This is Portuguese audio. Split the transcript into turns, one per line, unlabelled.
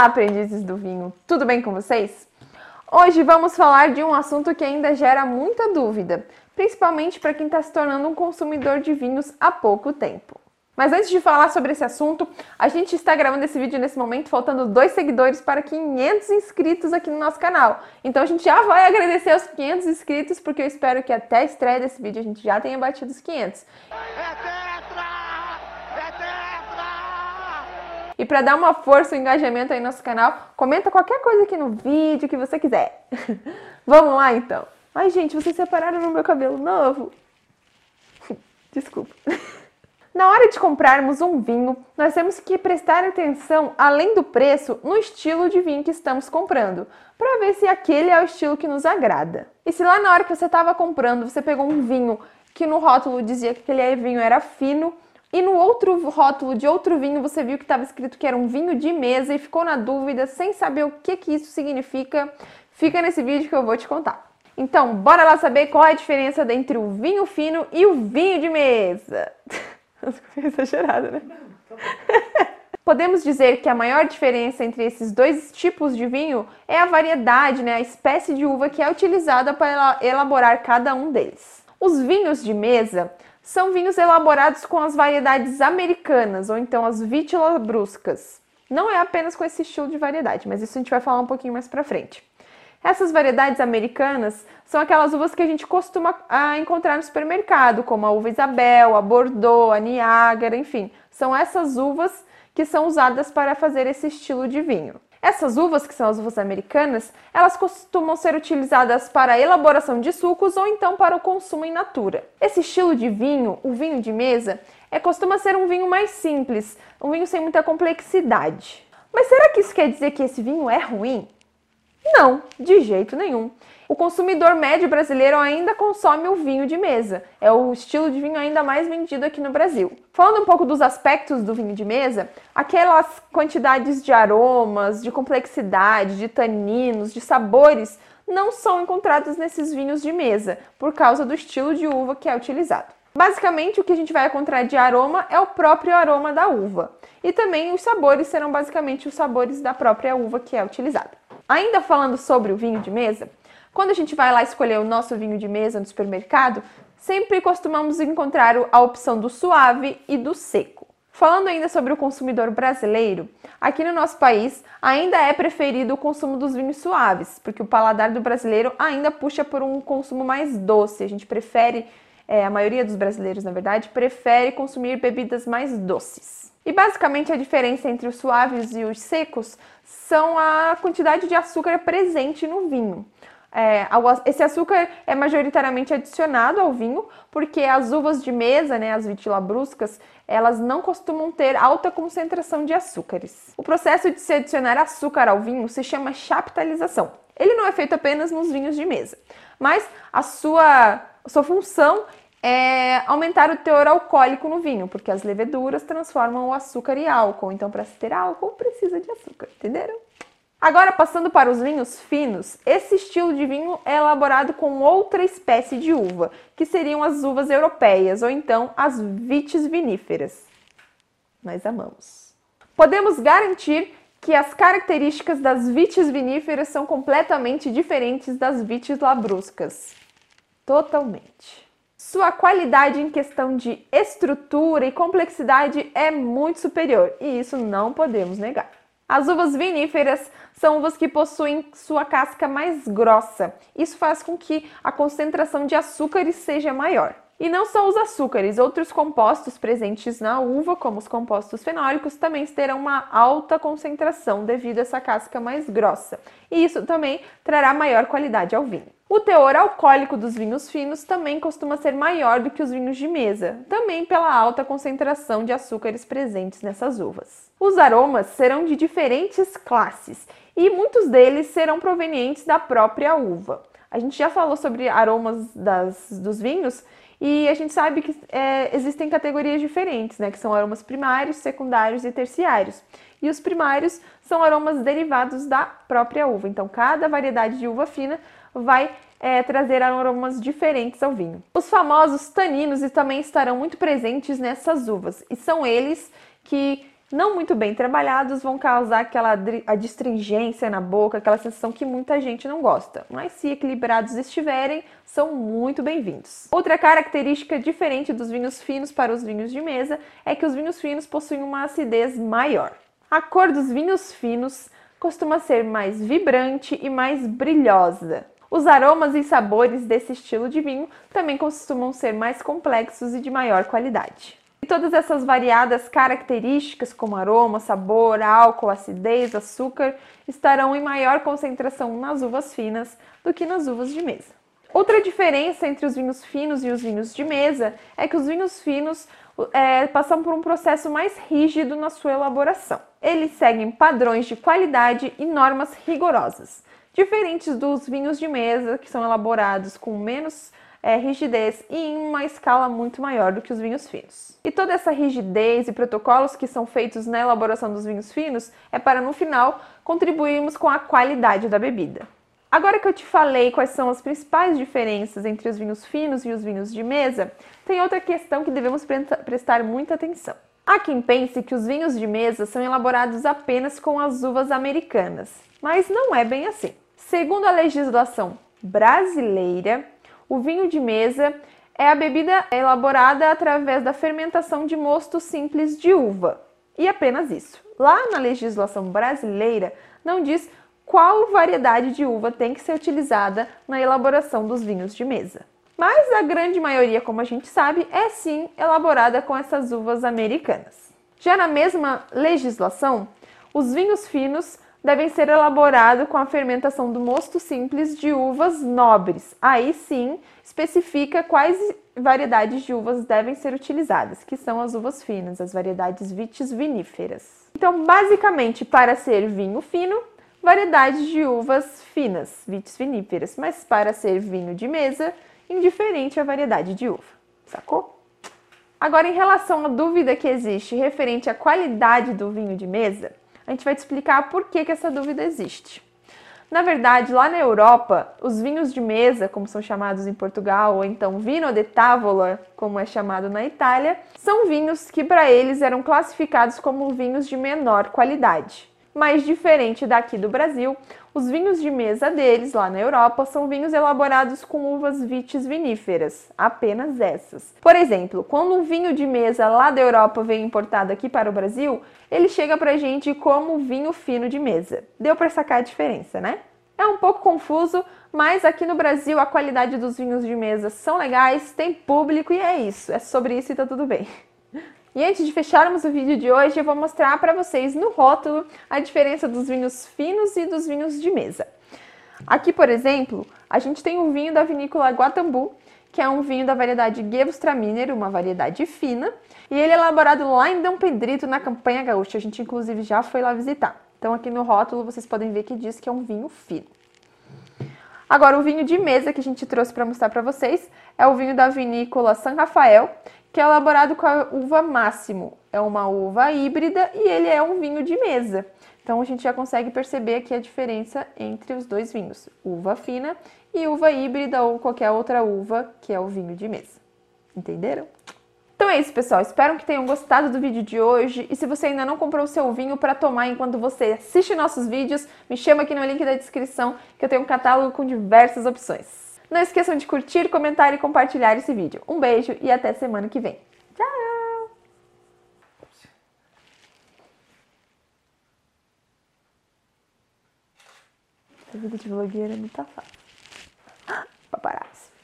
Olá, aprendizes do vinho, tudo bem com vocês? Hoje vamos falar de um assunto que ainda gera muita dúvida, principalmente para quem está se tornando um consumidor de vinhos há pouco tempo. Mas antes de falar sobre esse assunto, a gente está gravando esse vídeo nesse momento, faltando dois seguidores para 500 inscritos aqui no nosso canal. Então a gente já vai agradecer aos 500 inscritos, porque eu espero que até a estreia desse vídeo a gente já tenha batido os 500. E para dar uma força e um engajamento aí no nosso canal, comenta qualquer coisa aqui no vídeo que você quiser. Vamos lá então. Ai, gente, vocês separaram no meu cabelo novo. Desculpa. Na hora de comprarmos um vinho, nós temos que prestar atenção, além do preço, no estilo de vinho que estamos comprando, para ver se aquele é o estilo que nos agrada. E se lá na hora que você estava comprando, você pegou um vinho que no rótulo dizia que aquele vinho era fino, e no outro rótulo de outro vinho você viu que estava escrito que era um vinho de mesa e ficou na dúvida sem saber o que, que isso significa, fica nesse vídeo que eu vou te contar. Então, bora lá saber qual é a diferença entre o vinho fino e o vinho de mesa. Ficou exagerado, né? Podemos dizer que a maior diferença entre esses dois tipos de vinho é a variedade, né, a espécie de uva que é utilizada para elaborar cada um deles. Os vinhos de mesa são vinhos elaborados com as variedades americanas, ou então as bruscas. Não é apenas com esse estilo de variedade, mas isso a gente vai falar um pouquinho mais pra frente. Essas variedades americanas são aquelas uvas que a gente costuma ah, encontrar no supermercado, como a uva Isabel, a Bordeaux, a Niágara, enfim. São essas uvas que são usadas para fazer esse estilo de vinho. Essas uvas, que são as uvas americanas, elas costumam ser utilizadas para a elaboração de sucos ou então para o consumo in natura. Esse estilo de vinho, o vinho de mesa, é costuma ser um vinho mais simples, um vinho sem muita complexidade. Mas será que isso quer dizer que esse vinho é ruim? Não, de jeito nenhum. O consumidor médio brasileiro ainda consome o vinho de mesa. É o estilo de vinho ainda mais vendido aqui no Brasil. Falando um pouco dos aspectos do vinho de mesa, aquelas quantidades de aromas, de complexidade, de taninos, de sabores não são encontradas nesses vinhos de mesa, por causa do estilo de uva que é utilizado. Basicamente, o que a gente vai encontrar de aroma é o próprio aroma da uva. E também os sabores serão basicamente os sabores da própria uva que é utilizada. Ainda falando sobre o vinho de mesa, quando a gente vai lá escolher o nosso vinho de mesa no supermercado, sempre costumamos encontrar a opção do suave e do seco. Falando ainda sobre o consumidor brasileiro, aqui no nosso país ainda é preferido o consumo dos vinhos suaves, porque o paladar do brasileiro ainda puxa por um consumo mais doce. A gente prefere, é, a maioria dos brasileiros, na verdade, prefere consumir bebidas mais doces. E basicamente a diferença entre os suaves e os secos são a quantidade de açúcar presente no vinho. É, esse açúcar é majoritariamente adicionado ao vinho, porque as uvas de mesa, né, as vitilabruscas, elas não costumam ter alta concentração de açúcares. O processo de se adicionar açúcar ao vinho se chama chaptalização. Ele não é feito apenas nos vinhos de mesa, mas a sua, sua função é aumentar o teor alcoólico no vinho, porque as leveduras transformam o açúcar em álcool. Então, para se ter álcool, precisa de açúcar, entenderam? Agora, passando para os vinhos finos, esse estilo de vinho é elaborado com outra espécie de uva, que seriam as uvas europeias, ou então as vites viníferas. Nós amamos. Podemos garantir que as características das vites viníferas são completamente diferentes das vites labruscas. Totalmente. Sua qualidade em questão de estrutura e complexidade é muito superior, e isso não podemos negar. As uvas viníferas são uvas que possuem sua casca mais grossa. Isso faz com que a concentração de açúcares seja maior. E não só os açúcares, outros compostos presentes na uva, como os compostos fenólicos, também terão uma alta concentração devido a essa casca mais grossa. E isso também trará maior qualidade ao vinho. O teor alcoólico dos vinhos finos também costuma ser maior do que os vinhos de mesa, também pela alta concentração de açúcares presentes nessas uvas. Os aromas serão de diferentes classes e muitos deles serão provenientes da própria uva. A gente já falou sobre aromas das, dos vinhos e a gente sabe que é, existem categorias diferentes, né? Que são aromas primários, secundários e terciários. E os primários são aromas derivados da própria uva. Então, cada variedade de uva fina vai é, trazer aromas diferentes ao vinho. Os famosos taninos também estarão muito presentes nessas uvas e são eles que não muito bem trabalhados, vão causar aquela adstringência na boca, aquela sensação que muita gente não gosta. Mas se equilibrados estiverem, são muito bem-vindos. Outra característica diferente dos vinhos finos para os vinhos de mesa é que os vinhos finos possuem uma acidez maior. A cor dos vinhos finos costuma ser mais vibrante e mais brilhosa. Os aromas e sabores desse estilo de vinho também costumam ser mais complexos e de maior qualidade. Todas essas variadas características, como aroma, sabor, álcool, acidez, açúcar, estarão em maior concentração nas uvas finas do que nas uvas de mesa. Outra diferença entre os vinhos finos e os vinhos de mesa é que os vinhos finos é, passam por um processo mais rígido na sua elaboração. Eles seguem padrões de qualidade e normas rigorosas, diferentes dos vinhos de mesa, que são elaborados com menos é, rigidez e em uma escala muito maior do que os vinhos finos. E toda essa rigidez e protocolos que são feitos na elaboração dos vinhos finos é para, no final, contribuirmos com a qualidade da bebida. Agora que eu te falei quais são as principais diferenças entre os vinhos finos e os vinhos de mesa, tem outra questão que devemos prestar muita atenção. Há quem pense que os vinhos de mesa são elaborados apenas com as uvas americanas, mas não é bem assim. Segundo a legislação brasileira, o vinho de mesa é a bebida elaborada através da fermentação de mosto simples de uva. E apenas isso. Lá na legislação brasileira não diz qual variedade de uva tem que ser utilizada na elaboração dos vinhos de mesa. Mas a grande maioria, como a gente sabe, é sim elaborada com essas uvas americanas. Já na mesma legislação, os vinhos finos devem ser elaborados com a fermentação do mosto simples de uvas nobres. Aí sim, especifica quais variedades de uvas devem ser utilizadas, que são as uvas finas, as variedades vitis viníferas. Então, basicamente, para ser vinho fino, variedades de uvas finas, vitis viníferas, mas para ser vinho de mesa, indiferente a variedade de uva. Sacou? Agora, em relação à dúvida que existe referente à qualidade do vinho de mesa, a gente vai te explicar por que, que essa dúvida existe. Na verdade, lá na Europa, os vinhos de mesa, como são chamados em Portugal, ou então vino de tavola, como é chamado na Itália, são vinhos que para eles eram classificados como vinhos de menor qualidade mas diferente daqui do Brasil, os vinhos de mesa deles lá na Europa são vinhos elaborados com uvas vitis viníferas, apenas essas. Por exemplo, quando um vinho de mesa lá da Europa vem importado aqui para o Brasil, ele chega pra gente como vinho fino de mesa. Deu para sacar a diferença, né? É um pouco confuso, mas aqui no Brasil a qualidade dos vinhos de mesa são legais, tem público e é isso. É sobre isso e tá tudo bem. E antes de fecharmos o vídeo de hoje, eu vou mostrar para vocês no rótulo a diferença dos vinhos finos e dos vinhos de mesa. Aqui, por exemplo, a gente tem um vinho da vinícola Guatambu, que é um vinho da variedade Gewürztraminer, uma variedade fina, e ele é elaborado lá em Dom Pedrito, na Campanha Gaúcha. A gente, inclusive, já foi lá visitar. Então, aqui no rótulo, vocês podem ver que diz que é um vinho fino. Agora, o vinho de mesa que a gente trouxe para mostrar para vocês é o vinho da vinícola San Rafael, que é elaborado com a uva máximo. É uma uva híbrida e ele é um vinho de mesa. Então a gente já consegue perceber aqui a diferença entre os dois vinhos, uva fina e uva híbrida ou qualquer outra uva que é o vinho de mesa. Entenderam? Então é isso, pessoal. Espero que tenham gostado do vídeo de hoje. E se você ainda não comprou o seu vinho para tomar enquanto você assiste nossos vídeos, me chama aqui no link da descrição que eu tenho um catálogo com diversas opções. Não esqueçam de curtir, comentar e compartilhar esse vídeo. Um beijo e até semana que vem. Tchau! A vida de blogueira é muito fácil. Paparazzi.